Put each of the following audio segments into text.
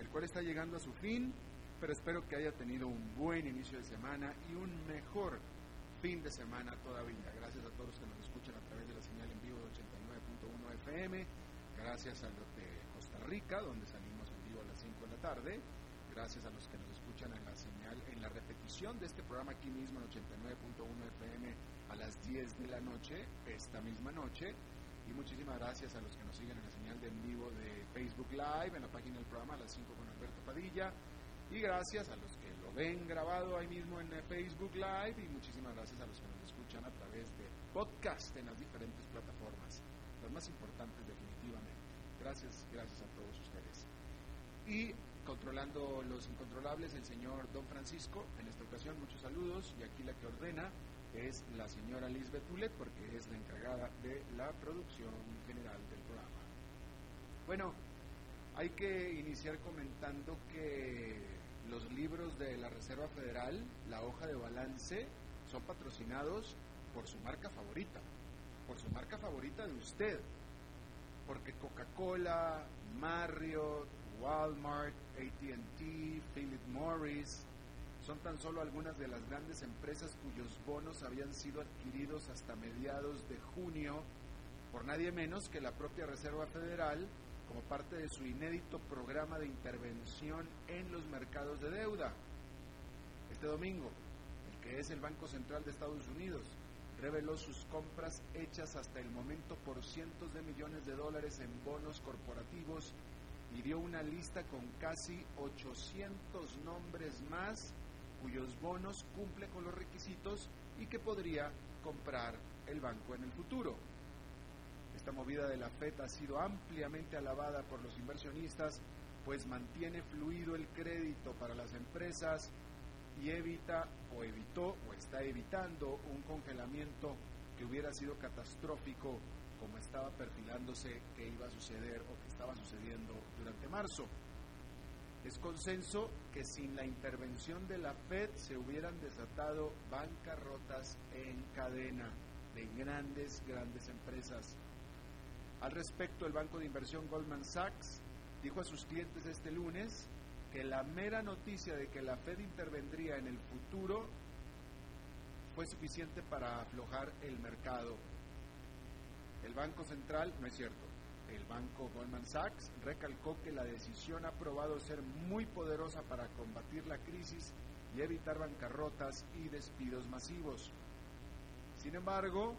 el cual está llegando a su fin, pero espero que haya tenido un buen inicio de semana y un mejor fin de semana todavía. Gracias a todos los que nos escuchan a través de la señal en vivo de 89.1 FM, gracias a los de Costa Rica, donde salimos en vivo a las 5 de la tarde, gracias a los que nos escuchan en la señal, en la repetición de este programa aquí mismo en 89.1 FM a las 10 de la noche, esta misma noche, y muchísimas gracias a los que nos siguen en la señal de en vivo de Facebook Live, en la página del programa a las 5 con Alberto Padilla. Y gracias a los que lo ven grabado ahí mismo en Facebook Live. Y muchísimas gracias a los que nos escuchan a través de podcast en las diferentes plataformas. Las más importantes definitivamente. Gracias, gracias a todos ustedes. Y controlando los incontrolables, el señor Don Francisco. En esta ocasión, muchos saludos. Y aquí la que ordena es la señora Lisbeth Tulet, porque es la encargada de la producción general del programa. Bueno, hay que iniciar comentando que los libros de la Reserva Federal, la hoja de balance, son patrocinados por su marca favorita, por su marca favorita de usted, porque Coca-Cola, Marriott, Walmart, ATT, Philip Morris, son tan solo algunas de las grandes empresas cuyos bonos habían sido adquiridos hasta mediados de junio por nadie menos que la propia Reserva Federal como parte de su inédito programa de intervención en los mercados de deuda. Este domingo, el que es el Banco Central de Estados Unidos, reveló sus compras hechas hasta el momento por cientos de millones de dólares en bonos corporativos y dio una lista con casi 800 nombres más cuyos bonos cumple con los requisitos y que podría comprar el banco en el futuro. Esta movida de la FED ha sido ampliamente alabada por los inversionistas, pues mantiene fluido el crédito para las empresas y evita o evitó o está evitando un congelamiento que hubiera sido catastrófico como estaba perfilándose que iba a suceder o que estaba sucediendo durante marzo. Es consenso que sin la intervención de la Fed se hubieran desatado bancarrotas en cadena de grandes, grandes empresas. Al respecto, el banco de inversión Goldman Sachs dijo a sus clientes este lunes que la mera noticia de que la Fed intervendría en el futuro fue suficiente para aflojar el mercado. El Banco Central, no es cierto, el banco Goldman Sachs recalcó que la decisión ha probado ser muy poderosa para combatir la crisis y evitar bancarrotas y despidos masivos. Sin embargo,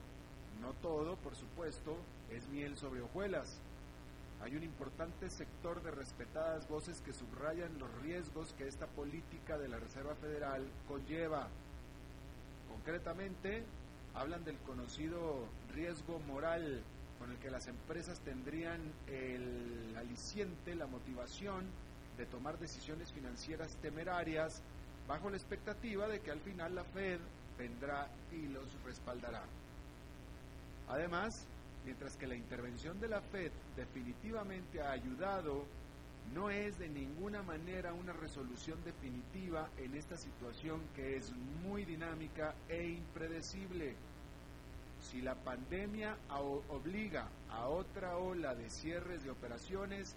no todo, por supuesto, es miel sobre hojuelas. Hay un importante sector de respetadas voces que subrayan los riesgos que esta política de la Reserva Federal conlleva. Concretamente, hablan del conocido riesgo moral con el que las empresas tendrían el aliciente, la motivación de tomar decisiones financieras temerarias bajo la expectativa de que al final la Fed vendrá y los respaldará. Además, mientras que la intervención de la Fed definitivamente ha ayudado, no es de ninguna manera una resolución definitiva en esta situación que es muy dinámica e impredecible si la pandemia obliga a otra ola de cierres de operaciones,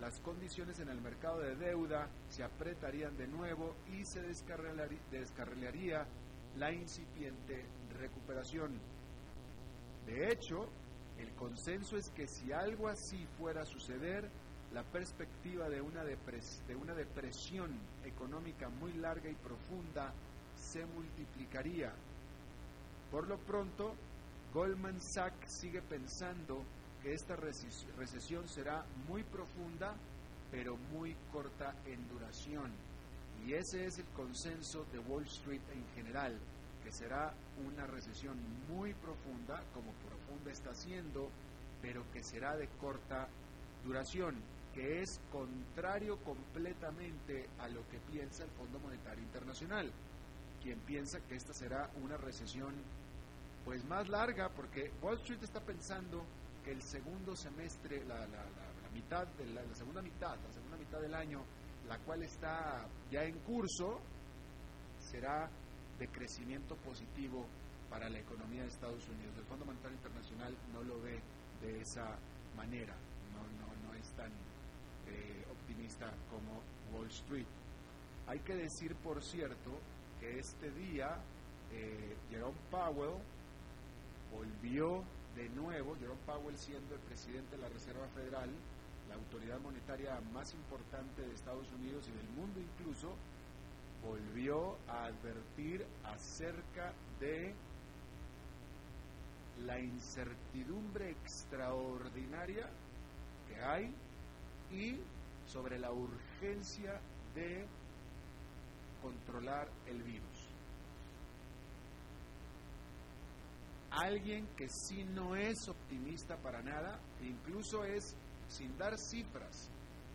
las condiciones en el mercado de deuda se apretarían de nuevo y se descarrilaría la incipiente recuperación. De hecho, el consenso es que si algo así fuera a suceder, la perspectiva de una, de una depresión económica muy larga y profunda se multiplicaría. Por lo pronto, Goldman Sachs sigue pensando que esta recesión será muy profunda, pero muy corta en duración. Y ese es el consenso de Wall Street en general, que será una recesión muy profunda, como profunda está siendo, pero que será de corta duración, que es contrario completamente a lo que piensa el Fondo Monetario Internacional, quien piensa que esta será una recesión pues más larga, porque Wall Street está pensando que el segundo semestre, la, mitad de la, segunda mitad, la segunda mitad del año, la cual está ya en curso, será de crecimiento positivo para la economía de Estados Unidos. El Fondo Monetario Internacional no lo ve de esa manera, no, no, no es tan eh, optimista como Wall Street. Hay que decir, por cierto, que este día eh, Jerome Powell volvió de nuevo, Jerome Powell siendo el presidente de la Reserva Federal, la autoridad monetaria más importante de Estados Unidos y del mundo incluso, volvió a advertir acerca de la incertidumbre extraordinaria que hay y sobre la urgencia de controlar el virus. Alguien que sí no es optimista para nada, incluso es sin dar cifras,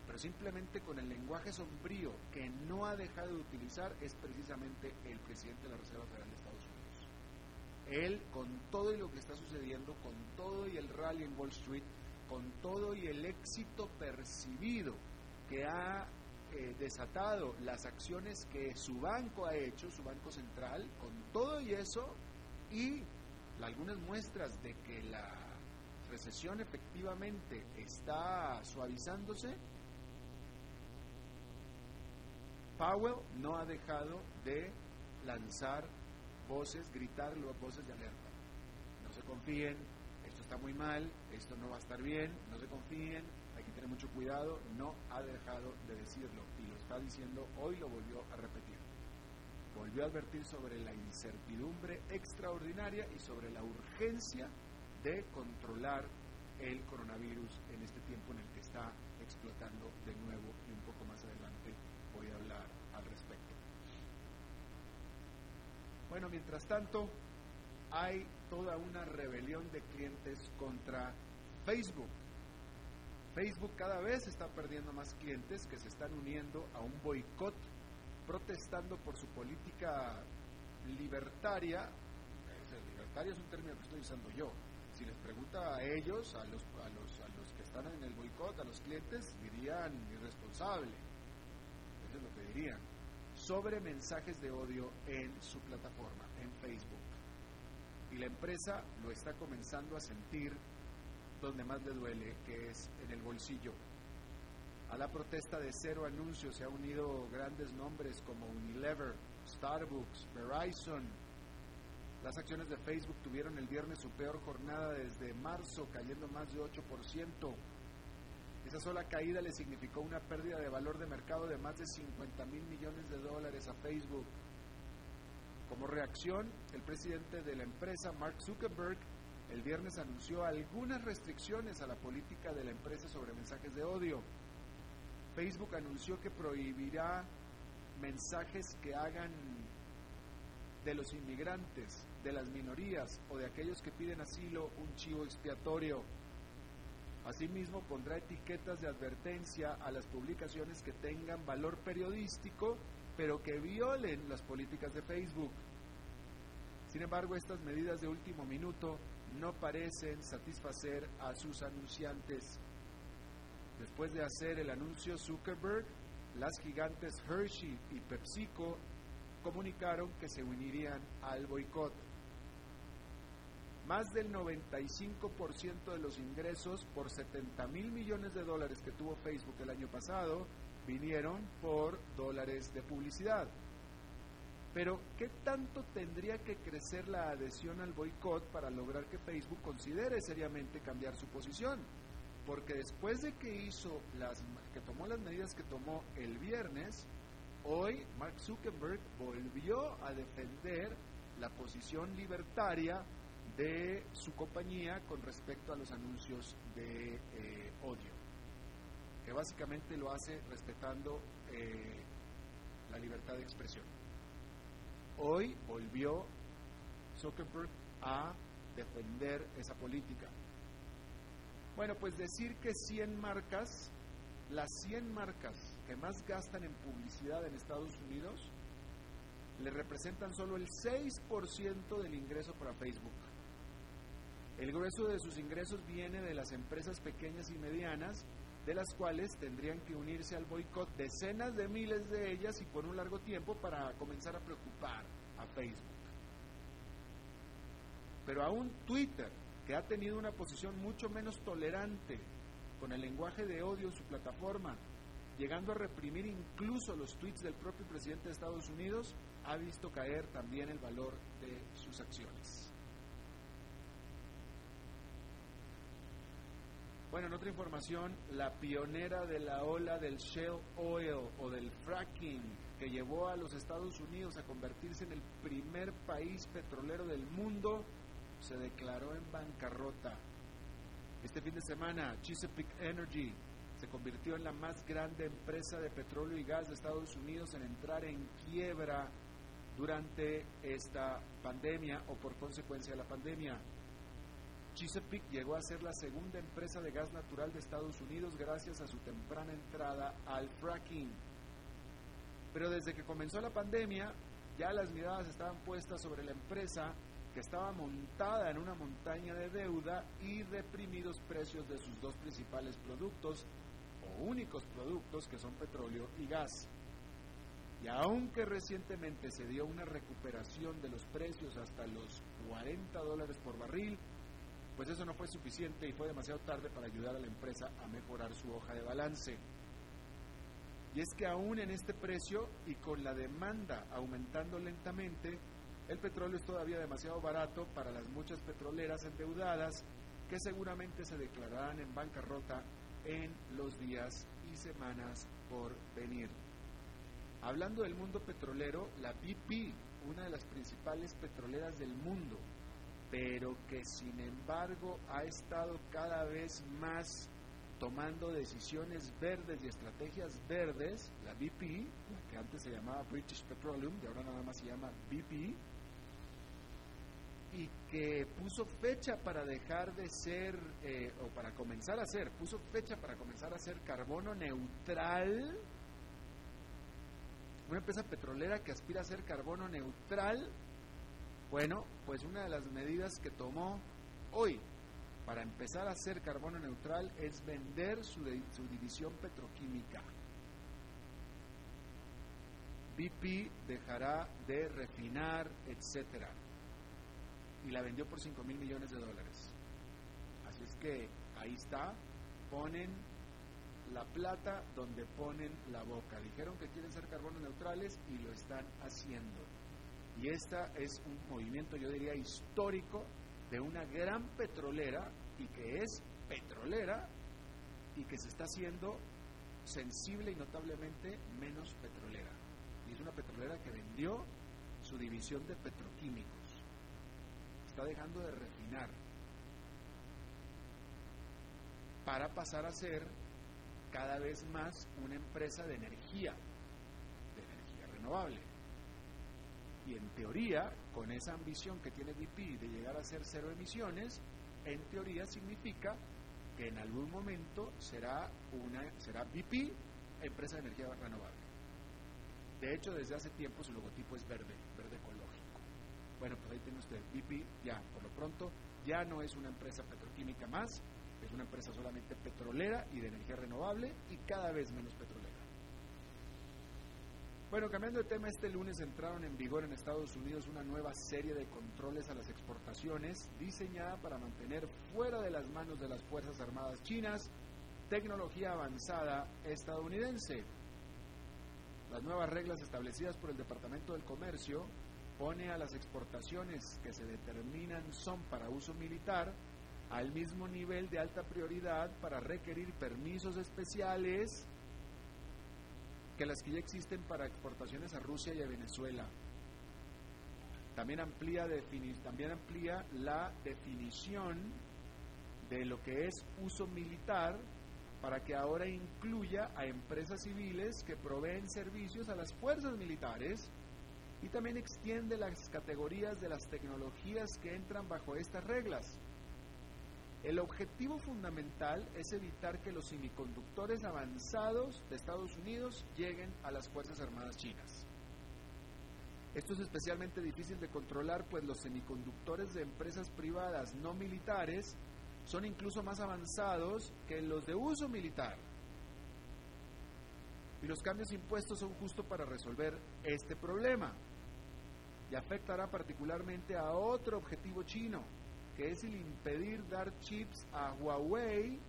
pero simplemente con el lenguaje sombrío que no ha dejado de utilizar, es precisamente el presidente de la Reserva Federal de Estados Unidos. Él, con todo y lo que está sucediendo, con todo y el rally en Wall Street, con todo y el éxito percibido que ha eh, desatado las acciones que su banco ha hecho, su banco central, con todo y eso, y algunas muestras de que la recesión efectivamente está suavizándose, Powell no ha dejado de lanzar voces, gritar voces de alerta. No se confíen, esto está muy mal, esto no va a estar bien, no se confíen, hay que tener mucho cuidado, no ha dejado de decirlo y lo está diciendo, hoy lo volvió a repetir. Volvió a advertir sobre la incertidumbre extraordinaria y sobre la urgencia de controlar el coronavirus en este tiempo en el que está explotando de nuevo y un poco más adelante voy a hablar al respecto. Bueno, mientras tanto, hay toda una rebelión de clientes contra Facebook. Facebook cada vez está perdiendo más clientes que se están uniendo a un boicot, protestando por su política libertaria. Libertaria es un término que estoy usando yo. Si les pregunta a ellos, a los, a los, a los que están en el boicot, a los clientes, dirían irresponsable. Eso es lo que dirían. Sobre mensajes de odio en su plataforma, en Facebook. Y la empresa lo está comenzando a sentir donde más le duele, que es en el bolsillo. A la protesta de cero anuncios se han unido grandes nombres como Unilever, Starbucks, Verizon. Las acciones de Facebook tuvieron el viernes su peor jornada desde marzo, cayendo más de 8%. Esa sola caída le significó una pérdida de valor de mercado de más de 50 mil millones de dólares a Facebook. Como reacción, el presidente de la empresa, Mark Zuckerberg, el viernes anunció algunas restricciones a la política de la empresa sobre mensajes de odio. Facebook anunció que prohibirá mensajes que hagan de los inmigrantes, de las minorías o de aquellos que piden asilo un chivo expiatorio. Asimismo, pondrá etiquetas de advertencia a las publicaciones que tengan valor periodístico, pero que violen las políticas de Facebook. Sin embargo, estas medidas de último minuto no parecen satisfacer a sus anunciantes. Después de hacer el anuncio Zuckerberg, las gigantes Hershey y PepsiCo comunicaron que se unirían al boicot. Más del 95% de los ingresos por 70 mil millones de dólares que tuvo Facebook el año pasado vinieron por dólares de publicidad. Pero, ¿qué tanto tendría que crecer la adhesión al boicot para lograr que Facebook considere seriamente cambiar su posición? Porque después de que hizo las que tomó las medidas que tomó el viernes, hoy Mark Zuckerberg volvió a defender la posición libertaria de su compañía con respecto a los anuncios de eh, odio, que básicamente lo hace respetando eh, la libertad de expresión. Hoy volvió Zuckerberg a defender esa política. Bueno, pues decir que 100 marcas, las 100 marcas que más gastan en publicidad en Estados Unidos, le representan solo el 6% del ingreso para Facebook. El grueso de sus ingresos viene de las empresas pequeñas y medianas, de las cuales tendrían que unirse al boicot decenas de miles de ellas y por un largo tiempo para comenzar a preocupar a Facebook. Pero aún Twitter, ha tenido una posición mucho menos tolerante con el lenguaje de odio en su plataforma, llegando a reprimir incluso los tweets del propio presidente de Estados Unidos, ha visto caer también el valor de sus acciones. Bueno, en otra información, la pionera de la ola del shale oil o del fracking que llevó a los Estados Unidos a convertirse en el primer país petrolero del mundo, se declaró en bancarrota. Este fin de semana, Chesapeake Energy se convirtió en la más grande empresa de petróleo y gas de Estados Unidos en entrar en quiebra durante esta pandemia o por consecuencia de la pandemia. Chesapeake llegó a ser la segunda empresa de gas natural de Estados Unidos gracias a su temprana entrada al fracking. Pero desde que comenzó la pandemia, ya las miradas estaban puestas sobre la empresa que estaba montada en una montaña de deuda y reprimidos precios de sus dos principales productos o únicos productos que son petróleo y gas. Y aunque recientemente se dio una recuperación de los precios hasta los 40 dólares por barril, pues eso no fue suficiente y fue demasiado tarde para ayudar a la empresa a mejorar su hoja de balance. Y es que aún en este precio y con la demanda aumentando lentamente, el petróleo es todavía demasiado barato para las muchas petroleras endeudadas que seguramente se declararán en bancarrota en los días y semanas por venir. Hablando del mundo petrolero, la BP, una de las principales petroleras del mundo, pero que sin embargo ha estado cada vez más tomando decisiones verdes y estrategias verdes, la BP, la que antes se llamaba British Petroleum y ahora nada más se llama BP, y que puso fecha para dejar de ser, eh, o para comenzar a ser, puso fecha para comenzar a ser carbono neutral, una empresa petrolera que aspira a ser carbono neutral, bueno, pues una de las medidas que tomó hoy para empezar a ser carbono neutral es vender su, su división petroquímica. BP dejará de refinar, etcétera y la vendió por 5 mil millones de dólares. Así es que ahí está, ponen la plata donde ponen la boca. Dijeron que quieren ser carbono neutrales y lo están haciendo. Y este es un movimiento, yo diría, histórico de una gran petrolera y que es petrolera y que se está haciendo sensible y notablemente menos petrolera. Y es una petrolera que vendió su división de petroquímicos está dejando de refinar para pasar a ser cada vez más una empresa de energía, de energía renovable. Y en teoría, con esa ambición que tiene BP de llegar a ser cero emisiones, en teoría significa que en algún momento será una será BP empresa de energía renovable. De hecho, desde hace tiempo su logotipo es verde, bueno, pues ahí tiene usted, BP ya, por lo pronto, ya no es una empresa petroquímica más, es una empresa solamente petrolera y de energía renovable y cada vez menos petrolera. Bueno, cambiando de tema, este lunes entraron en vigor en Estados Unidos una nueva serie de controles a las exportaciones diseñada para mantener fuera de las manos de las Fuerzas Armadas chinas tecnología avanzada estadounidense. Las nuevas reglas establecidas por el Departamento del Comercio pone a las exportaciones que se determinan son para uso militar al mismo nivel de alta prioridad para requerir permisos especiales que las que ya existen para exportaciones a Rusia y a Venezuela. también amplía, también amplía la definición de lo que es uso militar para que ahora incluya a empresas civiles que proveen servicios a las fuerzas militares y también extiende las categorías de las tecnologías que entran bajo estas reglas. El objetivo fundamental es evitar que los semiconductores avanzados de Estados Unidos lleguen a las Fuerzas Armadas chinas. Esto es especialmente difícil de controlar, pues los semiconductores de empresas privadas no militares son incluso más avanzados que los de uso militar. Y los cambios impuestos son justo para resolver este problema. Y afectará particularmente a otro objetivo chino, que es el impedir dar chips a Huawei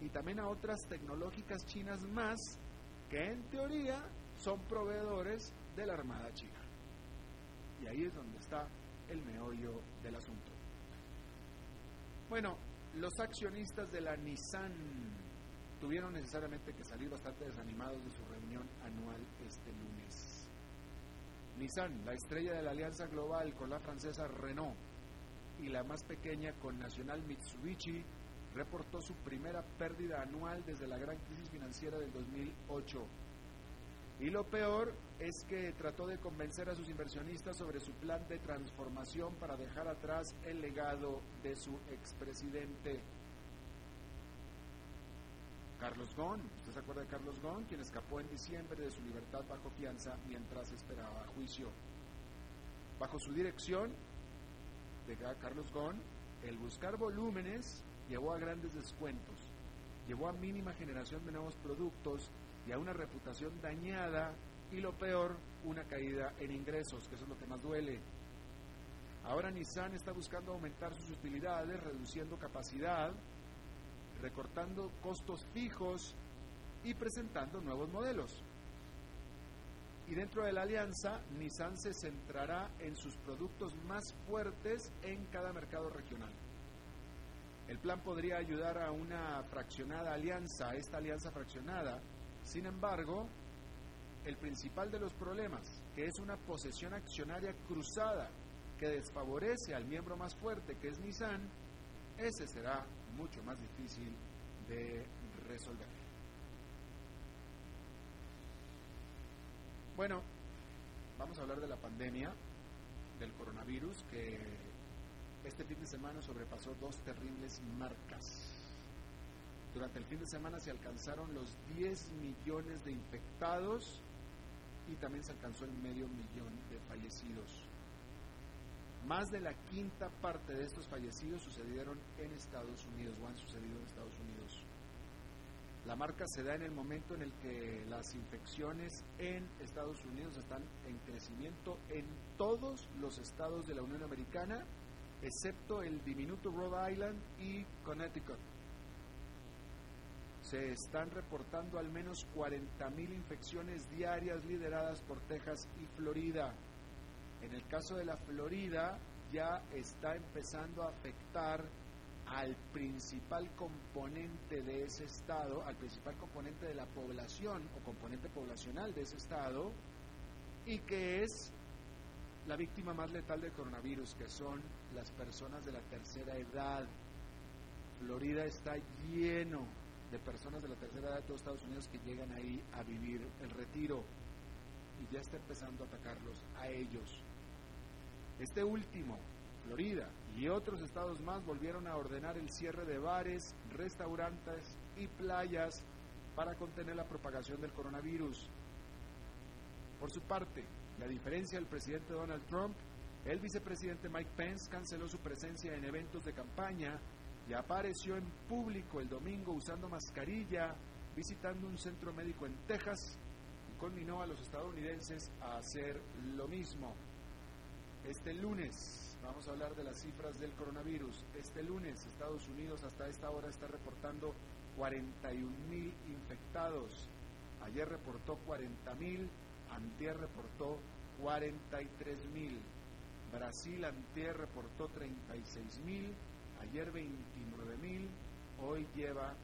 y también a otras tecnológicas chinas más, que en teoría son proveedores de la Armada China. Y ahí es donde está el meollo del asunto. Bueno, los accionistas de la Nissan tuvieron necesariamente que salir bastante desanimados de su reunión anual este lunes. Nissan, la estrella de la alianza global con la francesa Renault y la más pequeña con Nacional Mitsubishi, reportó su primera pérdida anual desde la gran crisis financiera del 2008 y lo peor es que trató de convencer a sus inversionistas sobre su plan de transformación para dejar atrás el legado de su expresidente. Carlos Ghosn, ¿usted se acuerda de Carlos Ghosn, quien escapó en diciembre de su libertad bajo fianza mientras esperaba juicio? Bajo su dirección de Carlos Ghosn, el buscar volúmenes llevó a grandes descuentos, llevó a mínima generación de nuevos productos y a una reputación dañada y lo peor, una caída en ingresos, que eso es lo que más duele. Ahora Nissan está buscando aumentar sus utilidades, reduciendo capacidad, recortando costos fijos y presentando nuevos modelos. Y dentro de la alianza, Nissan se centrará en sus productos más fuertes en cada mercado regional. El plan podría ayudar a una fraccionada alianza, esta alianza fraccionada, sin embargo, el principal de los problemas, que es una posesión accionaria cruzada que desfavorece al miembro más fuerte, que es Nissan, ese será mucho más difícil de resolver. Bueno, vamos a hablar de la pandemia del coronavirus que este fin de semana sobrepasó dos terribles marcas durante el fin de semana se alcanzaron los 10 millones de infectados y también se alcanzó el medio millón de fallecidos. Más de la quinta parte de estos fallecidos sucedieron en Estados Unidos o han sucedido en Estados Unidos. La marca se da en el momento en el que las infecciones en Estados Unidos están en crecimiento en todos los estados de la Unión Americana, excepto el diminuto Rhode Island y Connecticut se están reportando al menos 40.000 infecciones diarias lideradas por Texas y Florida. En el caso de la Florida ya está empezando a afectar al principal componente de ese estado, al principal componente de la población o componente poblacional de ese estado, y que es la víctima más letal del coronavirus, que son las personas de la tercera edad. Florida está lleno de personas de la tercera edad de todos Estados Unidos que llegan ahí a vivir el retiro y ya está empezando a atacarlos a ellos. Este último, Florida y otros estados más volvieron a ordenar el cierre de bares, restaurantes y playas para contener la propagación del coronavirus. Por su parte, la diferencia del presidente Donald Trump, el vicepresidente Mike Pence canceló su presencia en eventos de campaña ya apareció en público el domingo usando mascarilla, visitando un centro médico en Texas y conminó a los estadounidenses a hacer lo mismo. Este lunes vamos a hablar de las cifras del coronavirus. Este lunes Estados Unidos hasta esta hora está reportando 41 mil infectados. Ayer reportó 40 mil, antier reportó 43 mil. Brasil antier reportó 36 mil Ayer 29 mil, hoy lleva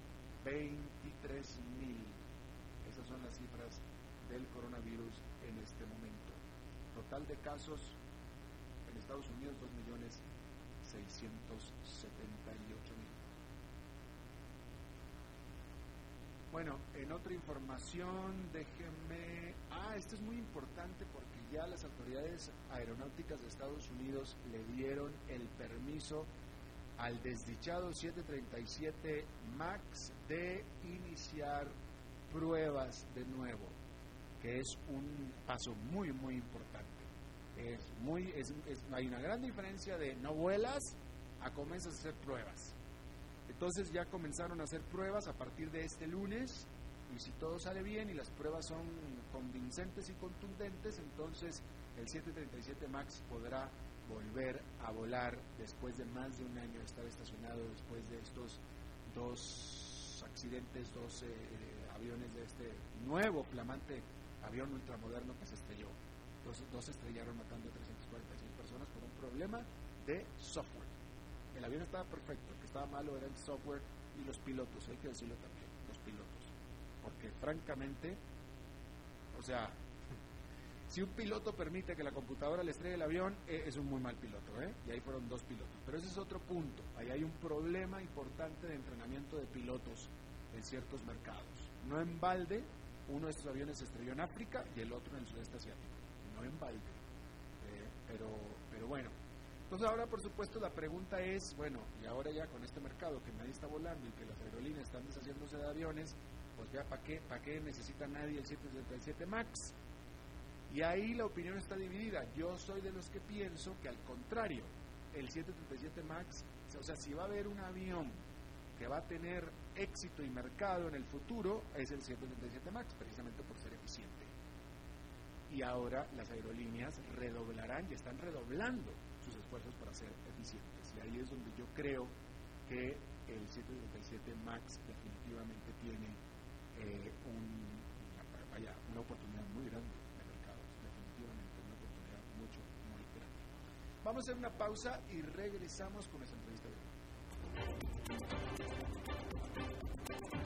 23 mil. Esas son las cifras del coronavirus en este momento. Total de casos Estados Unidos 2.678.000. Bueno, en otra información, déjenme... Ah, esto es muy importante porque ya las autoridades aeronáuticas de Estados Unidos le dieron el permiso al desdichado 737 MAX de iniciar pruebas de nuevo, que es un paso muy, muy importante. Es muy, es, hay una gran diferencia de no vuelas a comienzas a hacer pruebas. Entonces ya comenzaron a hacer pruebas a partir de este lunes y si todo sale bien y las pruebas son convincentes y contundentes, entonces el 737 MAX podrá volver a volar después de más de un año de estar estacionado, después de estos dos accidentes, dos eh, eh, aviones de este nuevo flamante avión ultramoderno que se estrelló. Dos, dos estrellaron matando a 346 personas por un problema de software. El avión estaba perfecto, el que estaba malo era el software y los pilotos, hay que decirlo también, los pilotos. Porque francamente, o sea, si un piloto permite que la computadora le estrelle el avión, eh, es un muy mal piloto, ¿eh? Y ahí fueron dos pilotos. Pero ese es otro punto. Ahí hay un problema importante de entrenamiento de pilotos en ciertos mercados. No en balde, uno de estos aviones se estrelló en África y el otro en el sudeste asiático. No en balde. Pero, pero bueno, entonces ahora, por supuesto, la pregunta es, bueno, y ahora ya con este mercado que nadie está volando y que las aerolíneas están deshaciéndose de aviones, pues ya, ¿para qué, ¿para qué necesita nadie el 737 MAX? Y ahí la opinión está dividida. Yo soy de los que pienso que al contrario, el 737 MAX, o sea, si va a haber un avión que va a tener éxito y mercado en el futuro, es el 737 MAX, precisamente por ser eficiente. Y ahora las aerolíneas redoblarán y están redoblando sus esfuerzos para ser eficientes. Y ahí es donde yo creo que el 737 MAX definitivamente tiene eh, una oportunidad muy grande de mercados, definitivamente una oportunidad mucho, muy grande. Vamos a hacer una pausa y regresamos con esta entrevista de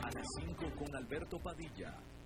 A las 5 con Alberto Padilla,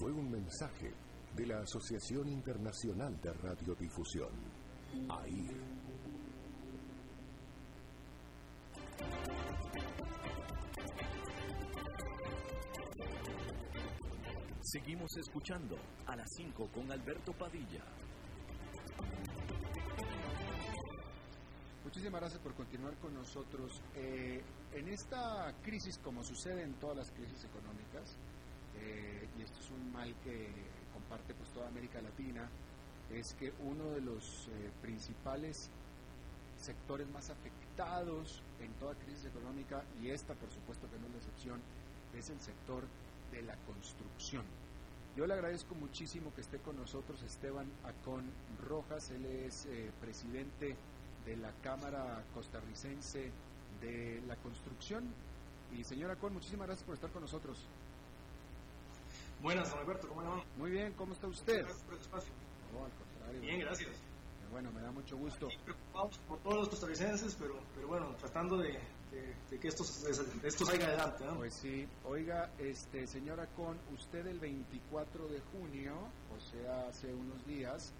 fue un mensaje de la Asociación Internacional de Radiodifusión, AIR. Seguimos escuchando a las 5 con Alberto Padilla. Muchísimas gracias por continuar con nosotros. Eh, en esta crisis, como sucede en todas las crisis económicas, eh, y esto es un mal que comparte pues toda América Latina, es que uno de los eh, principales sectores más afectados en toda crisis económica, y esta por supuesto que no es la excepción, es el sector de la construcción. Yo le agradezco muchísimo que esté con nosotros Esteban Acón Rojas, él es eh, presidente de la Cámara Costarricense de la Construcción. Y señor Acón, muchísimas gracias por estar con nosotros. Buenas, don Alberto, ¿cómo le va? Muy bien, ¿cómo está usted? Gracias por el espacio. No, al contrario. Bien, gracias. Bueno, me da mucho gusto. Aquí preocupados por todos los costarricenses, pero, pero bueno, tratando de, de, de que esto, de esto salga adelante. ¿no? Pues sí, oiga, este, señora Con, usted el 24 de junio, o sea, hace unos días,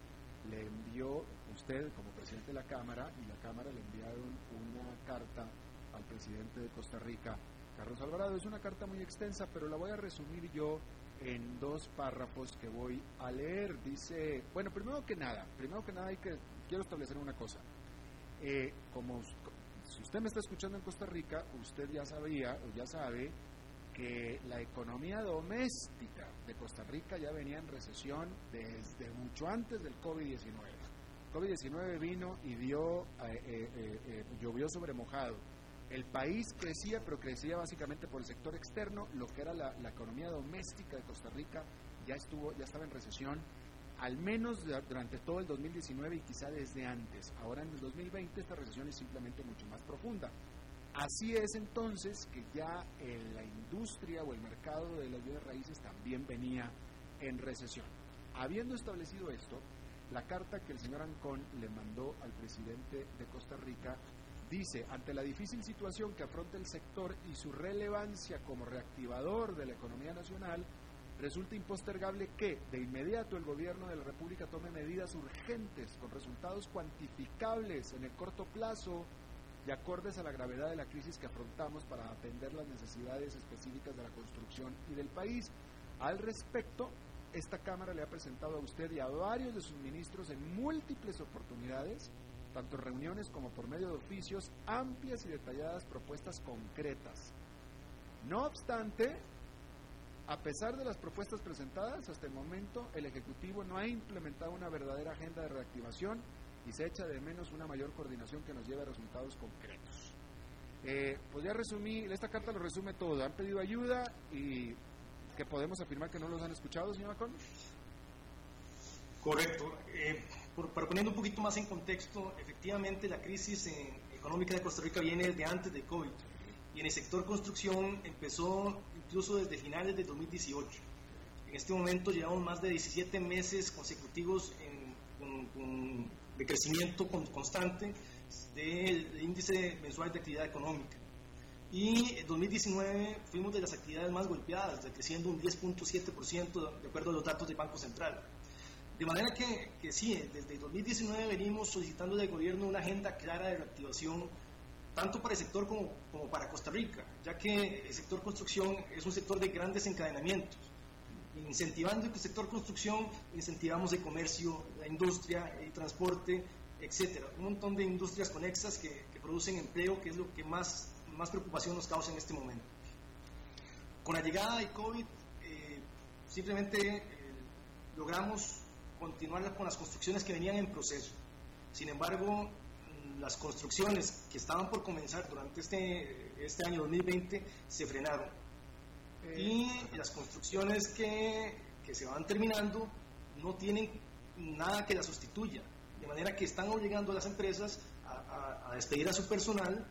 le envió, usted como presidente de la Cámara, y la Cámara le enviaron una carta al presidente de Costa Rica, Carlos Alvarado. Es una carta muy extensa, pero la voy a resumir yo en dos párrafos que voy a leer. Dice, bueno, primero que nada, primero que nada hay que, quiero establecer una cosa. Eh, como si usted me está escuchando en Costa Rica, usted ya sabía o ya sabe que la economía doméstica de Costa Rica ya venía en recesión desde mucho antes del COVID-19. COVID-19 vino y dio, eh, eh, eh, llovió sobre mojado. El país crecía, pero crecía básicamente por el sector externo. Lo que era la, economía doméstica de Costa Rica ya estuvo, ya estaba en recesión, al menos durante todo el 2019 y quizá desde antes. Ahora en el 2020 esta recesión es simplemente mucho más profunda. Así es entonces que ya la industria o el mercado de las bienes raíces también venía en recesión. Habiendo establecido esto, la carta que el señor Ancón le mandó al presidente de Costa Rica dice, ante la difícil situación que afronta el sector y su relevancia como reactivador de la economía nacional, resulta impostergable que de inmediato el gobierno de la República tome medidas urgentes con resultados cuantificables en el corto plazo y acordes a la gravedad de la crisis que afrontamos para atender las necesidades específicas de la construcción y del país. Al respecto, esta Cámara le ha presentado a usted y a varios de sus ministros en múltiples oportunidades, tanto reuniones como por medio de oficios, amplias y detalladas propuestas concretas. No obstante, a pesar de las propuestas presentadas, hasta el momento el Ejecutivo no ha implementado una verdadera agenda de reactivación y se echa de menos una mayor coordinación que nos lleve a resultados concretos. Eh, pues ya resumí, esta carta lo resume todo. Han pedido ayuda y que podemos afirmar que no los han escuchado, señor Macron. Correcto. Eh, para poniendo un poquito más en contexto, efectivamente la crisis económica de Costa Rica viene desde antes de COVID y en el sector construcción empezó incluso desde finales de 2018. En este momento llevamos más de 17 meses consecutivos con de crecimiento constante del índice mensual de actividad económica. Y en 2019 fuimos de las actividades más golpeadas, decreciendo un 10.7% de acuerdo a los datos del Banco Central. De manera que, que sí, desde 2019 venimos solicitando del gobierno una agenda clara de reactivación, tanto para el sector como, como para Costa Rica, ya que el sector construcción es un sector de grandes encadenamientos incentivando el sector construcción, incentivamos el comercio, la industria, el transporte, etcétera. Un montón de industrias conexas que, producen empleo, que es lo que más, más preocupación nos causa en este momento. Con la llegada del COVID, eh, simplemente eh, logramos continuar con las construcciones que venían en proceso. Sin embargo, las construcciones que estaban por comenzar durante este, este año 2020 se frenaron y las construcciones que, que, se van terminando no tienen nada que las sustituya. De manera que están obligando a las empresas a, despedir a su personal,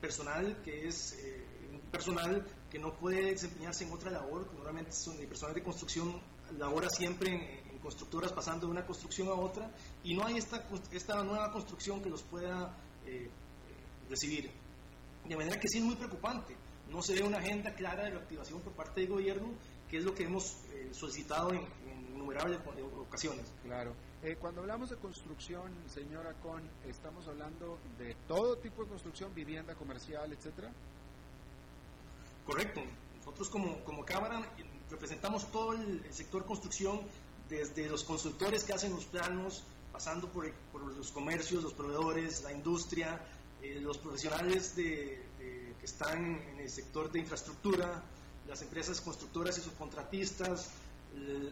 personal que es eh, un personal que no puede desempeñarse en otra labor, normalmente son el personal de construcción labora siempre constructoras pasando de una construcción a otra y no hay esta, esta nueva construcción que los pueda eh, recibir. De manera que sí es muy preocupante no se ve una agenda clara de reactivación por parte del gobierno, que es lo que hemos eh, solicitado en, innumerables ocasiones. Claro. Eh, cuando hablamos de construcción, señora Con, ¿estamos hablando de todo tipo de construcción, vivienda, comercial, etcétera? Correcto. Nosotros como, como Cámara representamos todo el, sector construcción, desde los consultores que hacen los planos, pasando por, por los comercios, los proveedores, la industria, eh, los profesionales de, están en el sector de infraestructura, las empresas constructoras y subcontratistas,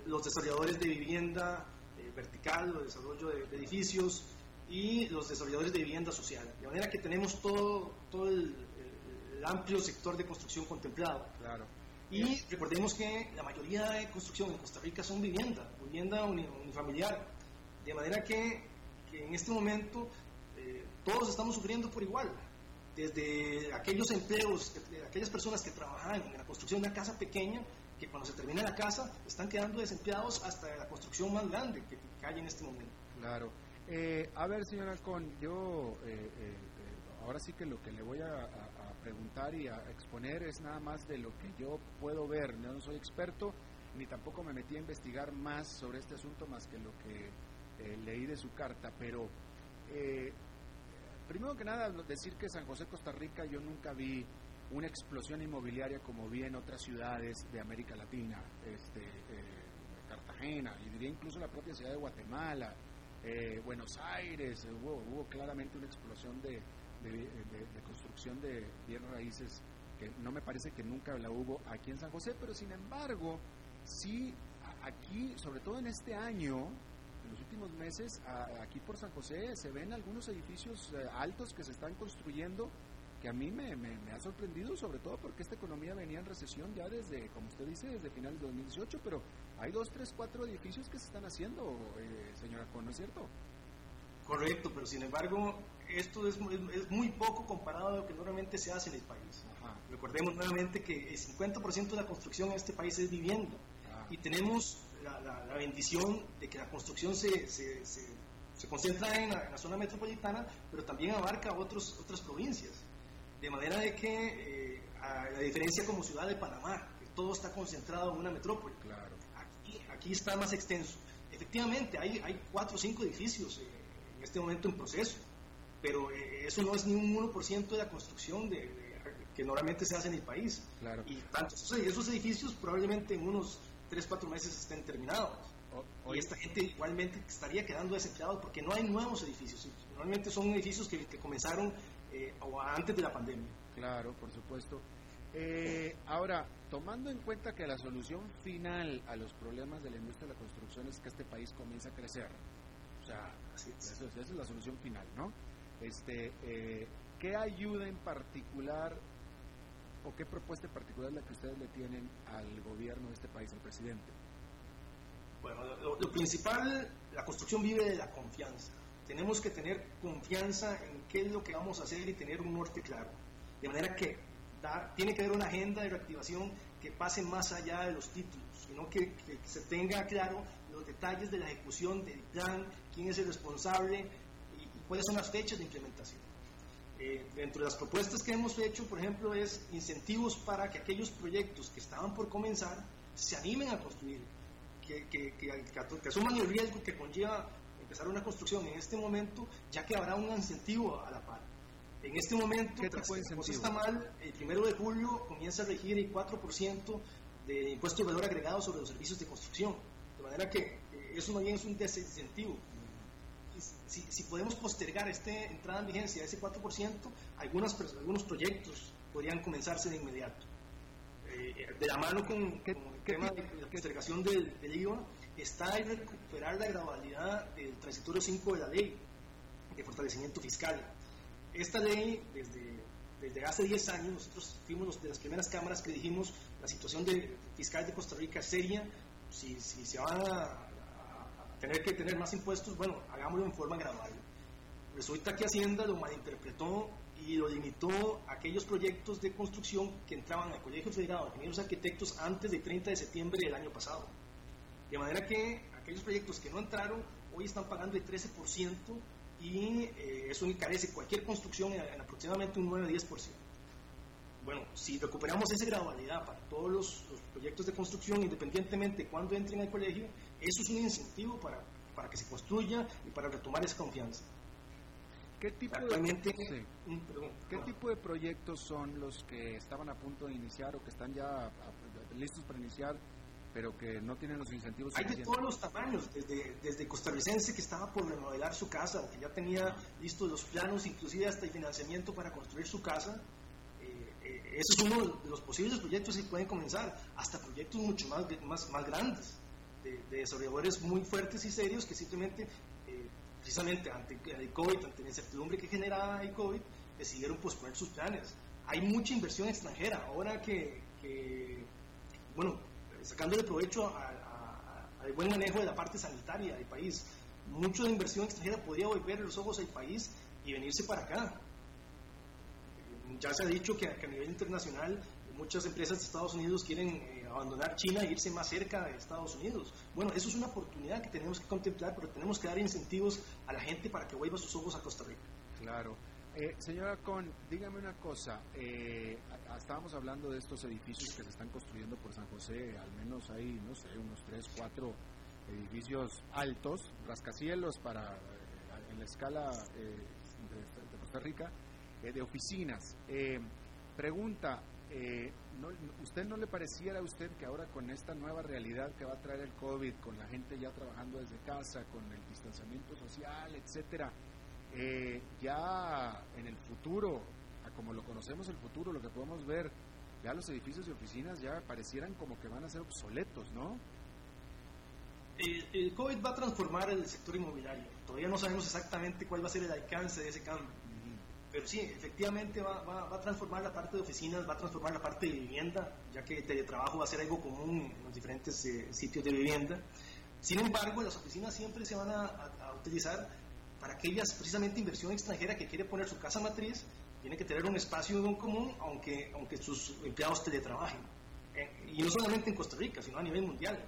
los desarrolladores de vivienda eh, vertical o desarrollo de, edificios y los desarrolladores de vivienda social. De manera que tenemos todo, todo el, amplio sector de construcción contemplado. Claro. Y recordemos que la mayoría de construcción en Costa Rica son vivienda, vivienda unifamiliar. De manera que, que en este momento eh, todos estamos sufriendo por igual desde aquellos empleos, aquellas personas que trabajan en la construcción de una casa pequeña, que cuando se termina la casa están quedando desempleados hasta la construcción más grande que, hay en este momento. Claro. Eh, a ver, señora Con, yo eh, ahora sí que lo que le voy a, preguntar y a exponer es nada más de lo que yo puedo ver. no soy experto ni tampoco me metí a investigar más sobre este asunto más que lo que leí de su carta, pero Primero que nada, decir que San José, Costa Rica, yo nunca vi una explosión inmobiliaria como vi en otras ciudades de América Latina, este, Cartagena, y diría incluso la propia ciudad de Guatemala, Buenos Aires, hubo, claramente una explosión de, de, construcción de bienes raíces que no me parece que nunca la hubo aquí en San José, pero sin embargo, sí aquí, sobre todo en este año, en los últimos meses, aquí por San José se ven algunos edificios eh, altos que se están construyendo que a mí me, me, ha sorprendido, sobre todo porque esta economía venía en recesión ya desde, como usted dice, desde finales de 2018, pero hay dos, tres, cuatro edificios que se están haciendo, eh, señora Con, ¿no es cierto? Correcto, pero sin embargo, esto es, es, muy poco comparado a lo que normalmente se hace en el país. Recordemos nuevamente que el 50% de la construcción en este país es vivienda y tenemos la, bendición de que la construcción se, se, se, concentra en la, zona metropolitana, pero también abarca otros, otras provincias. De manera de que, eh, a la diferencia como ciudad de Panamá, que todo está concentrado en una metrópoli, claro. aquí, aquí está más extenso. Efectivamente, hay, hay cuatro o cinco edificios eh, en este momento en proceso, pero eh, eso no es ni un 1% de la construcción de, que normalmente se hace en el país. Claro. Y tantos esos edificios probablemente en unos tres, cuatro meses estén terminados. y esta gente igualmente estaría quedando desempleados porque no hay nuevos edificios. Normalmente son edificios que, comenzaron eh, antes de la pandemia. Claro, por supuesto. Eh, ahora, tomando en cuenta que la solución final a los problemas de la industria de la construcción es que este país comience a crecer, o sea, esa es la solución final, ¿no? Este, eh, ¿Qué ayuda en particular o qué propuesta en particular es la que ustedes le tienen al gobierno de este país, al presidente? Bueno, lo, principal, la construcción vive de la confianza. Tenemos que tener confianza en qué es lo que vamos a hacer y tener un norte claro. De manera que tiene que haber una agenda de reactivación que pase más allá de los títulos, sino que, que se tenga claro los detalles de la ejecución del plan, quién es el responsable y cuáles son las fechas de implementación. Eh, dentro de las propuestas que hemos hecho, por ejemplo, es incentivos para que aquellos proyectos que estaban por comenzar se animen a construir, que, que, que, asuman el riesgo que conlleva empezar una construcción en este momento, ya que habrá un incentivo a la par. En este momento, ¿Qué tras que está mal, el primero de julio comienza a regir el 4% de impuesto de valor agregado sobre los servicios de construcción. De manera que eh, eso no bien es un desincentivo si, podemos postergar esta entrada en vigencia de ese 4%, algunos, algunos proyectos podrían comenzarse de inmediato. Eh, de la mano con, el tema de la postergación del, IVA está el recuperar la gradualidad del transitorio 5 de la ley de fortalecimiento fiscal. Esta ley, desde, desde hace 10 años, nosotros fuimos de las primeras cámaras que dijimos la situación de, fiscal de Costa Rica es seria, si, si se van a tener que tener más impuestos, bueno, hagámoslo en forma gradual. Resulta que Hacienda lo malinterpretó y lo limitó a aquellos proyectos de construcción que entraban al Colegio Federal de Ingenieros Arquitectos antes del 30 de septiembre del año pasado. De manera que aquellos proyectos que no entraron hoy están pagando el 13% y eh, eso encarece cualquier construcción en, aproximadamente un 9-10%. Bueno, si recuperamos esa gradualidad para todos los, los, proyectos de construcción, independientemente de cuándo entren al colegio, eso es un incentivo para, para que se construya y para retomar esa confianza. ¿Qué tipo, de, ¿qué tipo de proyectos son los que estaban a punto de iniciar o que están ya listos para iniciar, pero que no tienen los incentivos? Hay de todos los tamaños, desde, desde costarricense que estaba por remodelar su casa, que ya tenía listos los planos, inclusive hasta el financiamiento para construir su casa. Eh, eh, ese es uno de los posibles proyectos que pueden comenzar, hasta proyectos mucho más, más, más grandes de, desarrolladores muy fuertes y serios que simplemente, eh, precisamente ante el COVID, ante la incertidumbre que generaba el COVID, decidieron posponer sus planes. Hay mucha inversión extranjera, ahora que, bueno, sacándole provecho al buen manejo de la parte sanitaria del país, mucha de inversión extranjera podría volver los ojos al país y venirse para acá. Ya se ha dicho que, a nivel internacional muchas empresas de Estados Unidos quieren eh, abandonar China e irse más cerca de Estados Unidos. Bueno, eso es una oportunidad que tenemos que contemplar, pero tenemos que dar incentivos a la gente para que vuelva sus ojos a Costa Rica. Claro. Eh, señora Con, dígame una cosa. Eh, estábamos hablando de estos edificios que se están construyendo por San José. Al menos hay, no sé, unos tres, cuatro edificios altos, rascacielos para eh, en la escala de, Costa Rica, de oficinas. Pregunta, eh, ¿usted no le pareciera a usted que ahora con esta nueva realidad que va a traer el COVID, con la gente ya trabajando desde casa, con el distanciamiento social, etcétera, eh, ya en el futuro, como lo conocemos el futuro, lo que podemos ver, ya los edificios y oficinas ya parecieran como que van a ser obsoletos, ¿no? El, COVID va a transformar el sector inmobiliario. Todavía no sabemos exactamente cuál va a ser el alcance de ese cambio. Pero sí, efectivamente va, va, a transformar la parte de oficinas, va a transformar la parte de vivienda, ya que el teletrabajo va a ser algo común en los diferentes eh, sitios de vivienda. Sin embargo, las oficinas siempre se van a, a, utilizar para aquellas precisamente inversión extranjera que quiere poner su casa matriz, tiene que tener un espacio en común, aunque, aunque sus empleados teletrabajen. Eh, y no solamente en Costa Rica, sino a nivel mundial.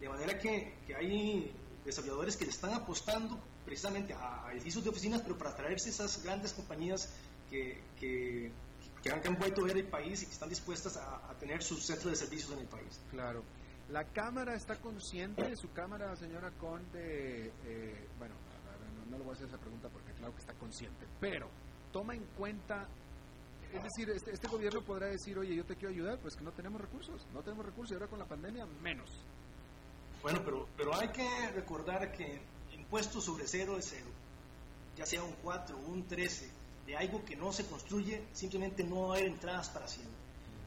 De manera que, que hay desarrolladores que le están apostando precisamente a, edificios de oficinas, pero para traerse esas grandes compañías que, que, que, han, vuelto a ver el país y que están dispuestas a, tener sus centros de servicios en el país. Claro. ¿La Cámara está consciente, su Cámara, señora Conde, eh, bueno, no, le voy a hacer esa pregunta porque claro que está consciente, pero toma en cuenta es decir, este, este, gobierno podrá decir, oye, yo te quiero ayudar, pues que no tenemos recursos, no tenemos recursos y ahora con la pandemia menos. Bueno, pero, pero hay que recordar que impuesto sobre cero es cero, ya sea un 4 o un 13, de algo que no se construye, simplemente no va a haber entradas para hacienda.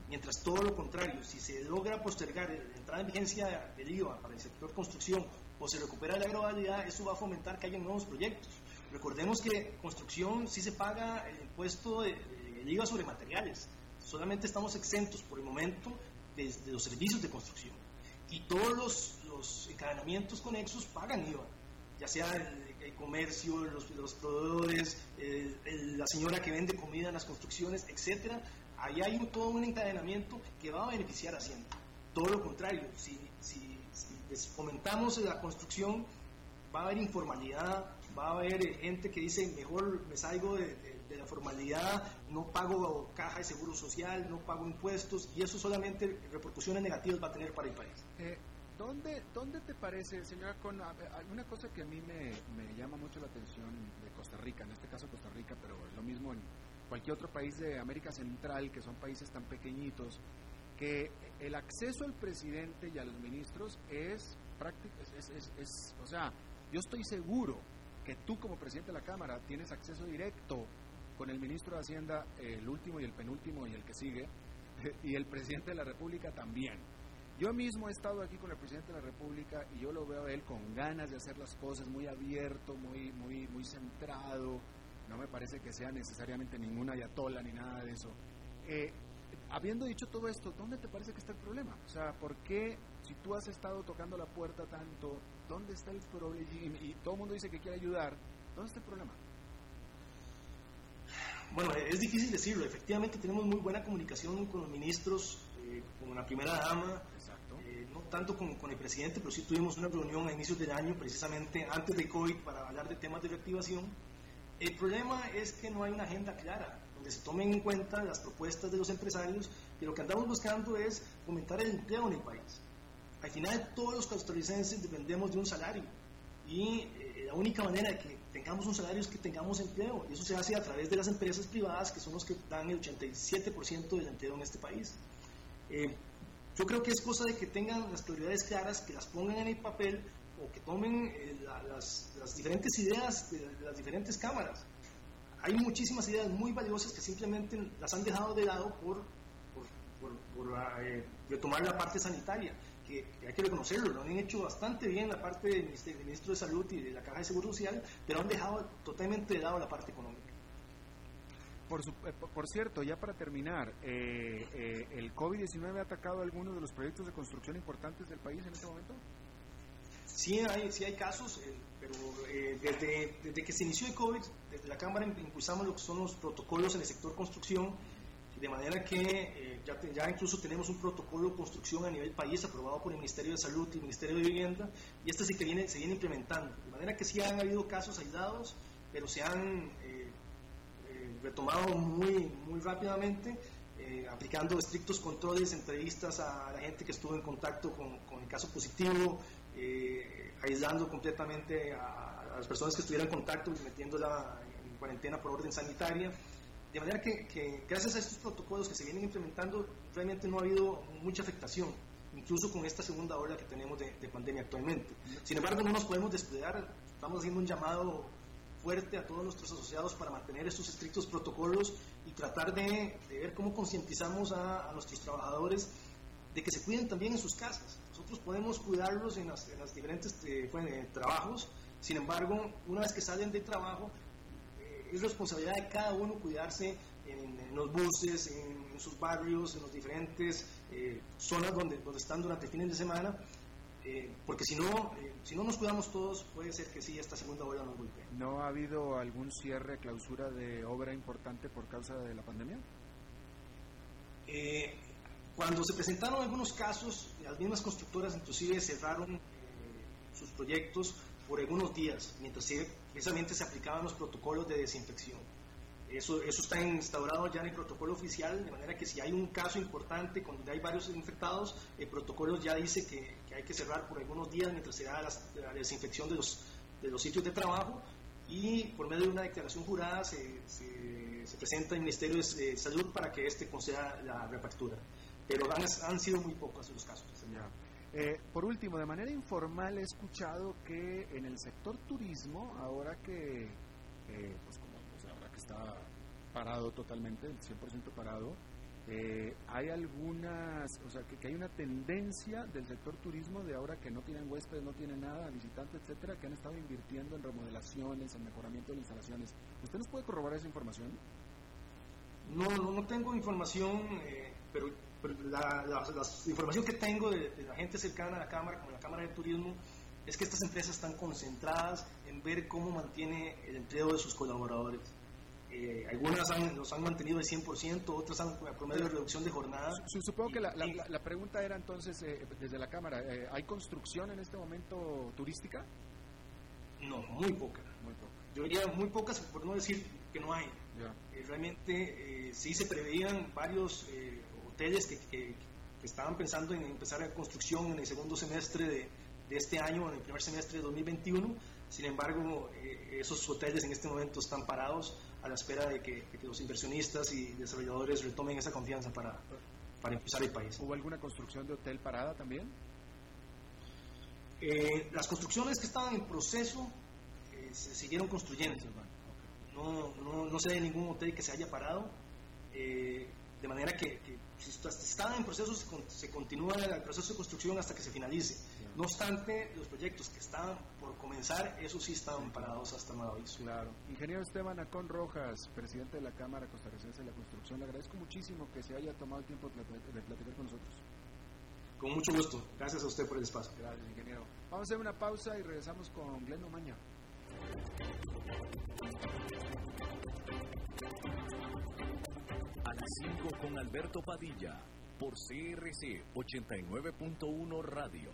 Mientras todo lo contrario, si se logra postergar la entrada en vigencia del IVA para el sector construcción o se recupera la agravabilidad, eso va a fomentar que haya nuevos proyectos. Recordemos que construcción sí se paga el impuesto de, IVA sobre materiales, solamente estamos exentos por el momento de los servicios de construcción y todos los, encadenamientos conexos pagan IVA, ya sea el, comercio, los, los proveedores, la señora que vende comida en las construcciones, etcétera. Ahí hay todo un encadenamiento que va a beneficiar a Hacienda. Todo lo contrario, si, si fomentamos la construcción, va a haber informalidad, va a haber gente que dice, mejor me salgo de la formalidad, no pago caja de seguro social, no pago impuestos y eso solamente repercusiones negativas va a tener para el país. Eh, ¿dónde, ¿Dónde te parece, señora Con, una cosa que a mí me, me, llama mucho la atención de Costa Rica, en este caso Costa Rica, pero lo mismo en cualquier otro país de América Central, que son países tan pequeñitos, que el acceso al presidente y a los ministros es práctico, es, es, es, o sea, yo estoy seguro que tú como presidente de la Cámara tienes acceso directo con el ministro de Hacienda, el último y el penúltimo y el que sigue, y el presidente de la República también. Yo mismo he estado aquí con el presidente de la República y yo lo veo a él con ganas de hacer las cosas, muy abierto, muy, muy, muy centrado. No me parece que sea necesariamente ninguna ayatola ni nada de eso. Eh, habiendo dicho todo esto, ¿dónde te parece que está el problema? O sea, ¿por qué si tú has estado tocando la puerta tanto, dónde está el problema? Y, y todo el mundo dice que quiere ayudar, ¿dónde está el problema? Bueno, es difícil decirlo. Efectivamente tenemos muy buena comunicación con los ministros, eh, con la primera dama, eh, no tanto con, con, el presidente, pero sí tuvimos una reunión a inicios del año, precisamente antes de COVID, para hablar de temas de reactivación. El problema es que no hay una agenda clara, donde se tomen en cuenta las propuestas de los empresarios, y lo que andamos buscando es fomentar el empleo en el país. Al final, todos los costarricenses dependemos de un salario, y eh, la única manera de que tengamos un salario es que tengamos empleo. Y eso se hace a través de las empresas privadas, que son los que dan el 87% del empleo en este país. Eh, yo creo que es cosa de que tengan las prioridades claras, que las pongan en el papel o que tomen eh, las, las, diferentes ideas de, las diferentes cámaras. Hay muchísimas ideas muy valiosas que simplemente las han dejado de lado por, por, por, eh, retomar la parte sanitaria que, hay que reconocerlo, lo han hecho bastante bien la parte del Ministro de Salud y de la Caja de Seguro Social, pero han dejado totalmente de lado la parte económica. Por, eh, por cierto, ya para terminar, eh, eh, ¿el COVID-19 ha atacado algunos de los proyectos de construcción importantes del país en este momento? Sí hay, sí hay casos, pero desde, desde, que se inició el COVID, desde la Cámara impulsamos lo que son los protocolos en el sector construcción de manera que eh, ya, ya, incluso tenemos un protocolo de construcción a nivel país aprobado por el Ministerio de Salud y el Ministerio de Vivienda, y este sí que viene, se viene implementando. De manera que sí han habido casos aislados, pero se han eh, eh, retomado muy, muy rápidamente, aplicando estrictos controles, entrevistas a la gente que estuvo en contacto con, con el caso positivo, aislando completamente a, a, las personas que estuvieran en contacto y metiéndola en cuarentena por orden sanitaria de manera que, gracias a estos protocolos que se vienen implementando, realmente no ha habido mucha afectación, incluso con esta segunda ola que tenemos de, pandemia actualmente. Sin embargo, no nos podemos descuidar, estamos haciendo un llamado fuerte a todos nuestros asociados para mantener estos estrictos protocolos y tratar de, ver cómo concientizamos a, nuestros trabajadores de que se cuiden también en sus casas. Nosotros podemos cuidarlos en las, diferentes eh, eh, trabajos, sin embargo, una vez que salen de trabajo, es responsabilidad de cada uno cuidarse en, los buses, en, sus barrios, en las diferentes eh, zonas donde, donde están durante fines de semana, eh, porque si no, eh, si no nos cuidamos todos, puede ser que sí, esta segunda ola nos golpee. ¿No ha habido algún cierre, clausura de obra importante por causa de la pandemia? Cuando se presentaron algunos casos, las mismas constructoras inclusive cerraron sus proyectos por algunos días, mientras se, precisamente se aplicaban los protocolos de desinfección. Eso, eso está instaurado ya en el protocolo oficial, de manera que si hay un caso importante, cuando hay varios infectados, el protocolo ya dice que, que hay que cerrar por algunos días mientras se da la, desinfección de los, de los sitios de trabajo y por medio de una declaración jurada se, se, presenta al Ministerio de Salud para que éste conceda la reapertura. Pero han, han sido muy pocos los casos. Eh, por último, de manera informal he escuchado que en el sector turismo, ahora que, eh, pues como, pues ahora que está parado totalmente, el 100% parado, eh, hay algunas, o sea, que, hay una tendencia del sector turismo de ahora que no tienen huéspedes, no tienen nada, visitantes, etcétera, que han estado invirtiendo en remodelaciones, en mejoramiento de instalaciones. ¿Usted nos puede corroborar esa información? No, no, tengo información, pero la, información que tengo de, la gente cercana a la Cámara, como la Cámara de Turismo, es que estas empresas están concentradas en ver cómo mantiene el empleo de sus colaboradores. Eh, algunas los han mantenido al 100%, otras han promedio de reducción de jornada. Supongo que la, la, pregunta era entonces, eh, desde la Cámara, eh, ¿hay construcción en este momento turística? No, muy poca. Muy poca. Yo diría muy pocas, por no decir que no hay. realmente sí se preveían varios que, estaban pensando en empezar la construcción en el segundo semestre de, este año, en el primer semestre de 2021. Sin embargo, eh, esos hoteles en este momento están parados a la espera de que, los inversionistas y desarrolladores retomen esa confianza para, para empezar el país. ¿Hubo alguna construcción de hotel parada también? Eh, las construcciones que estaban en proceso eh, se siguieron construyendo. No, no, no, se ve ningún hotel que se haya parado. De manera que si está en proceso, se, continúa el proceso de construcción hasta que se finalice. No obstante, los proyectos que están por comenzar, esos sí están parados hasta nuevo aviso. Claro. Ingeniero Esteban Acón Rojas, presidente de la Cámara Costarricense de la Construcción, le agradezco muchísimo que se haya tomado el tiempo de platicar con nosotros. Con mucho gusto. Gracias a usted por el espacio. Gracias, ingeniero. Vamos a hacer una pausa y regresamos con Glenn Maña. A las 5 con Alberto Padilla, por CRC 89.1 Radio.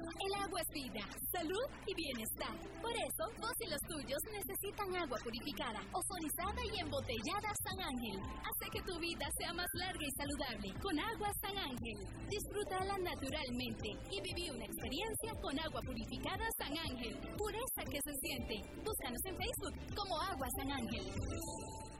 El agua es vida, salud y bienestar. Por eso, vos y los tuyos necesitan agua purificada, ozonizada y embotellada San Ángel. Hace que tu vida sea más larga y saludable con agua San Ángel. Disfrútala naturalmente y viví una experiencia con agua purificada San Ángel. Pureza que se siente. Búscanos en Facebook como Agua San Ángel.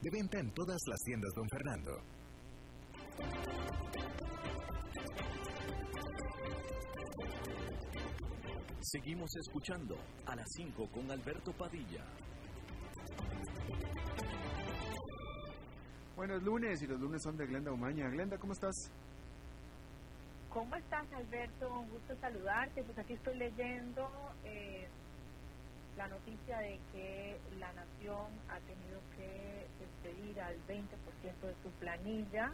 De venta en todas las tiendas, don Fernando. Seguimos escuchando a las 5 con Alberto Padilla. Bueno, es lunes y los lunes son de Glenda Umaña. Glenda, ¿cómo estás? ¿Cómo estás, Alberto? Un gusto saludarte. Pues aquí estoy leyendo eh, la noticia de que la Nación ha tenido al 20% de su planilla,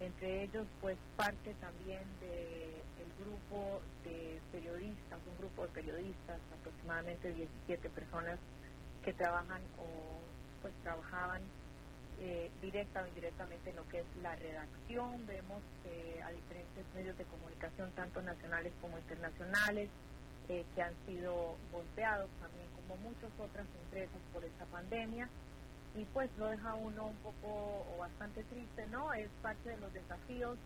entre ellos, pues parte también del grupo de periodistas, un grupo de periodistas, aproximadamente 17 personas que trabajan o pues trabajaban eh, directa o indirectamente en lo que es la redacción. Vemos eh, a diferentes medios de comunicación, tanto nacionales como internacionales, eh, que han sido golpeados también como muchas otras empresas por esta pandemia. Y pues lo deja uno un poco o bastante triste, ¿no? Es parte de los desafíos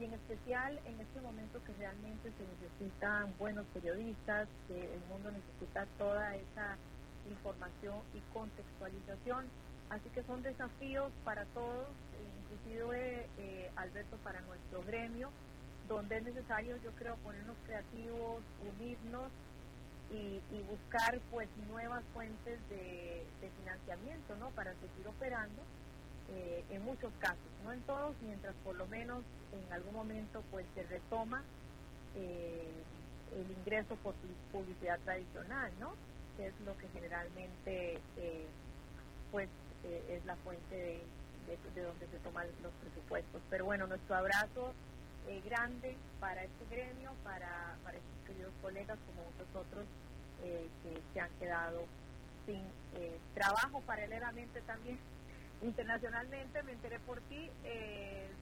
y en especial en este momento que realmente se necesitan buenos periodistas, que el mundo necesita toda esa información y contextualización Así que son desafíos para todos, inclusive eh, Alberto para nuestro gremio, donde es necesario, yo creo, ponernos creativos, unirnos y, buscar pues nuevas fuentes de, financiamiento, ¿no? Para seguir operando eh, en muchos casos, no en todos, mientras por lo menos en algún momento pues se retoma eh, el ingreso por publicidad tradicional, ¿no? Que es lo que generalmente pues eh, es la fuente de, donde se toman los presupuestos. Pero bueno, nuestro abrazo eh, grande para este gremio, para, para estos queridos colegas como nosotros eh, que se han quedado sin trabajo paralelamente también internacionalmente. Me enteré por ti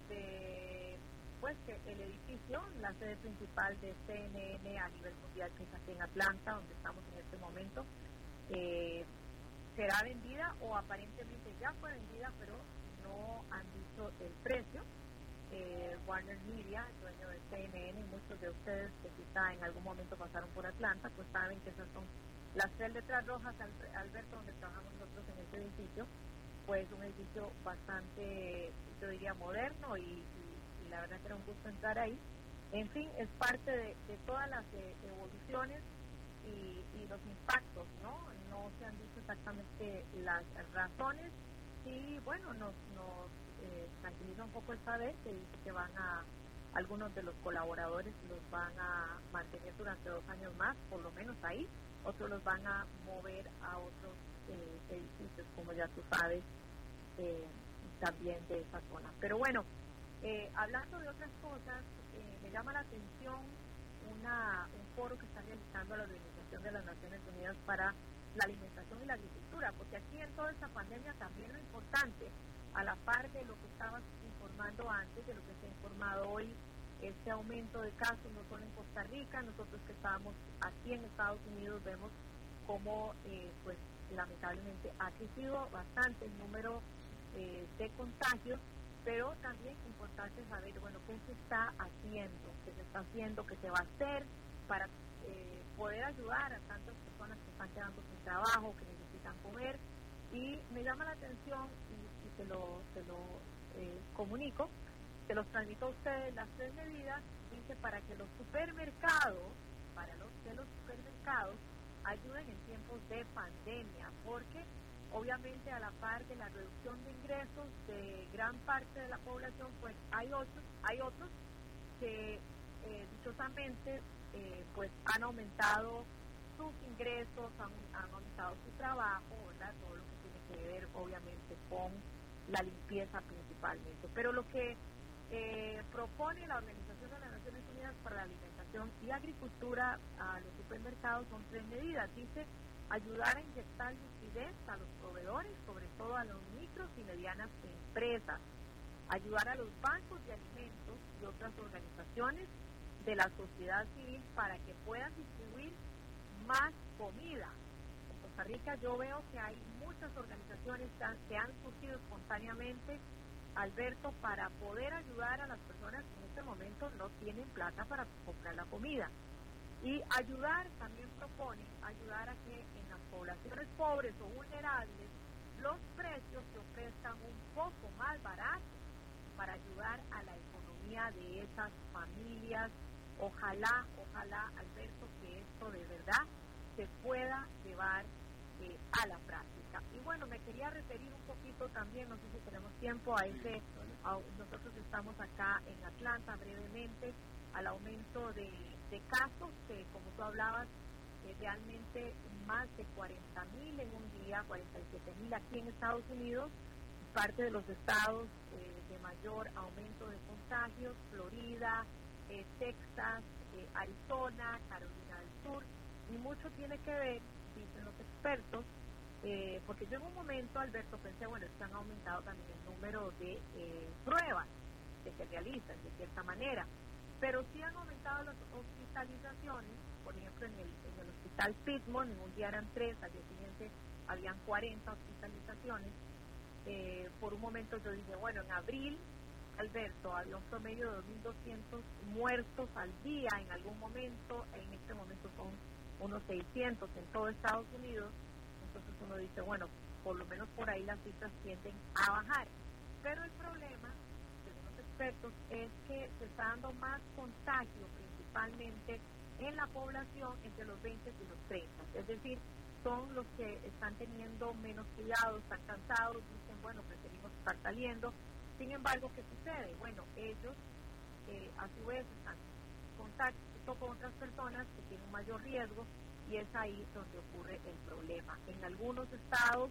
de pues que el edificio, la sede principal de CNN a nivel mundial, que es aquí en Atlanta, donde estamos en este momento, eh, será vendida o aparentemente ya fue vendida, pero no han dicho el precio. Eh, Warner Media, dueño de CNN, y muchos de ustedes que quizá en algún momento pasaron por Atlanta, pues saben que esas son las tres letras rojas, Alberto, donde trabajamos nosotros en este edificio, pues un edificio bastante, yo diría, moderno y, la verdad que era un gusto entrar ahí. En fin, es parte de, todas las eh, evoluciones y, y, los impactos, ¿no? No se han dicho exactamente las razones y bueno, nos, nos eh, tranquiliza un poco esta vez que dice que van a, algunos de los colaboradores los van a mantener durante dos años más, por lo menos ahí, otros los van a mover a otros eh, edificios, como ya tú sabes, eh, también de esa zona. Pero bueno, hablando de otras cosas, me llama la atención una, un foro que está realizando la Organización de las Naciones Unidas para la alimentación y la agricultura, porque aquí en toda esta pandemia también lo importante, a la par de lo que estabas informando antes, de lo que se ha informado hoy, este aumento de casos no solo en Costa Rica, nosotros que estábamos aquí en Estados Unidos vemos cómo eh, pues lamentablemente ha crecido bastante el número eh, de contagios, pero también importante saber, bueno, qué se está haciendo, qué se está haciendo, qué se va a hacer para eh, poder ayudar a tantas personas están quedando sin trabajo, que necesitan comer. Y me llama la atención, y, y te lo, te lo eh, comunico, se los transmito a ustedes las tres medidas, dice para que los supermercados, para los que los supermercados ayuden en tiempos de pandemia, porque obviamente a la par de la reducción de ingresos de gran parte de la población, pues hay otros, hay otros que eh, dichosamente eh, pues han aumentado sus ingresos, han, aumentado su trabajo, ¿verdad? Todo lo que tiene que ver obviamente con la limpieza principalmente. Pero lo que eh, propone la Organización de las Naciones Unidas para la Alimentación y Agricultura a los supermercados son tres medidas. Dice ayudar a inyectar liquidez a los proveedores, sobre todo a los micros y medianas empresas, ayudar a los bancos de alimentos y otras organizaciones de la sociedad civil para que puedan distribuir más comida. En Costa Rica yo veo que hay muchas organizaciones que han surgido espontáneamente, Alberto, para poder ayudar a las personas que en este momento no tienen plata para comprar la comida. Y ayudar, también propone, ayudar a que en las poblaciones pobres o vulnerables los precios se ofrezcan un poco más baratos para ayudar a la economía de esas familias Ojalá, ojalá, Alberto, que esto de verdad se pueda llevar eh, a la práctica. Y bueno, me quería referir un poquito también, no sé si tenemos tiempo, a ese, nosotros estamos acá en Atlanta brevemente, al aumento de, casos, que como tú hablabas, eh, realmente más de 40 mil en un día, 47 mil aquí en Estados Unidos, parte de los estados eh, de mayor aumento de contagios, Florida, eh, Texas, eh, Arizona, Carolina del Sur, y mucho tiene que ver, dicen los expertos, porque yo en un momento, Alberto, pensé, bueno, que han aumentado también el número de pruebas que se realizan de cierta manera, pero sí han aumentado las hospitalizaciones, por ejemplo, en el, en el hospital Pittman, en un día eran tres, al día siguiente habían 40 hospitalizaciones, eh, por un momento yo dije, bueno, en abril, Alberto, había un promedio de 2.200 muertos al día en algún momento, en este momento son unos 600 en todo Estados Unidos, entonces uno dice, bueno, por lo menos por ahí las cifras tienden a bajar. Pero el problema, según los expertos, es que se está dando más contagio principalmente en la población entre los 20 y los 30. Es decir, son los que están teniendo menos cuidado, están cansados, dicen, bueno, preferimos estar saliendo. Sin embargo, ¿qué sucede? Bueno, ellos eh, a su vez están contacto con otras personas que tienen un mayor riesgo y es ahí donde ocurre el problema. En algunos estados,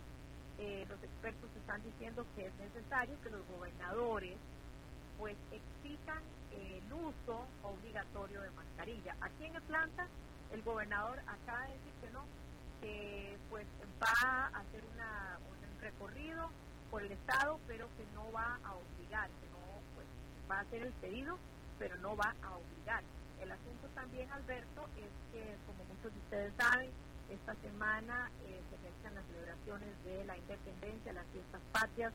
eh, los expertos están diciendo que es necesario que los gobernadores pues exijan el uso obligatorio de mascarilla. Aquí en Atlanta, el gobernador acaba de decir que no, que pues va a hacer una, un recorrido por el Estado, pero que no va a obligar, que no pues, va a hacer el pedido, pero no va a obligar. El asunto también, Alberto, es que, como muchos de ustedes saben, esta semana eh, se realizan las celebraciones de la independencia, las fiestas patrias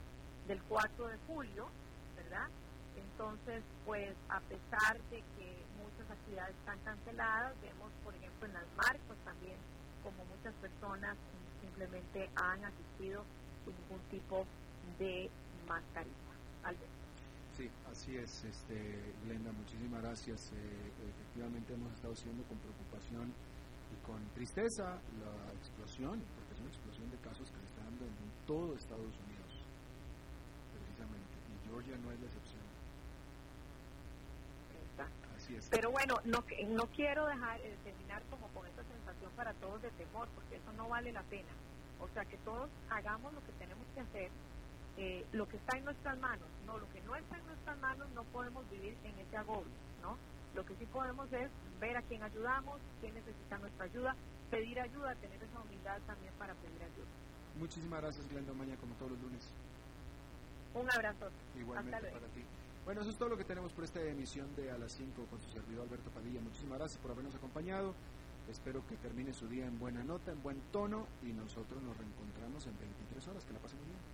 del 4 de julio, ¿verdad? Entonces, pues a pesar de que muchas actividades están canceladas, vemos, por ejemplo, en las marcas también como muchas personas simplemente han asistido sin ningún tipo de mascarilla. Alberto. Sí, así es, este, Glenda, muchísimas gracias. Eh, efectivamente hemos estado siguiendo con preocupación y con tristeza la explosión, porque es una explosión de casos que se está dando en todo Estados Unidos, precisamente, y Georgia no es la excepción. Así es. Pero bueno, no, no quiero dejar de terminar como con esta para todos de temor, porque eso no vale la pena. O sea, que todos hagamos lo que tenemos que hacer, eh, lo que está en nuestras manos. No, lo que no está en nuestras manos no podemos vivir en ese agobio, ¿no? Lo que sí podemos es ver a quién ayudamos, quién necesita nuestra ayuda, pedir ayuda, tener esa humildad también para pedir ayuda. Muchísimas gracias, Glenda Maña, como todos los lunes. Un abrazo. Igualmente para ti. Bueno, eso es todo lo que tenemos por esta emisión de A las 5 con su servidor Alberto Padilla. Muchísimas gracias por habernos acompañado. Espero que termine su día en buena nota, en buen tono y nosotros nos reencontramos en 23 horas. Que la pasen muy bien.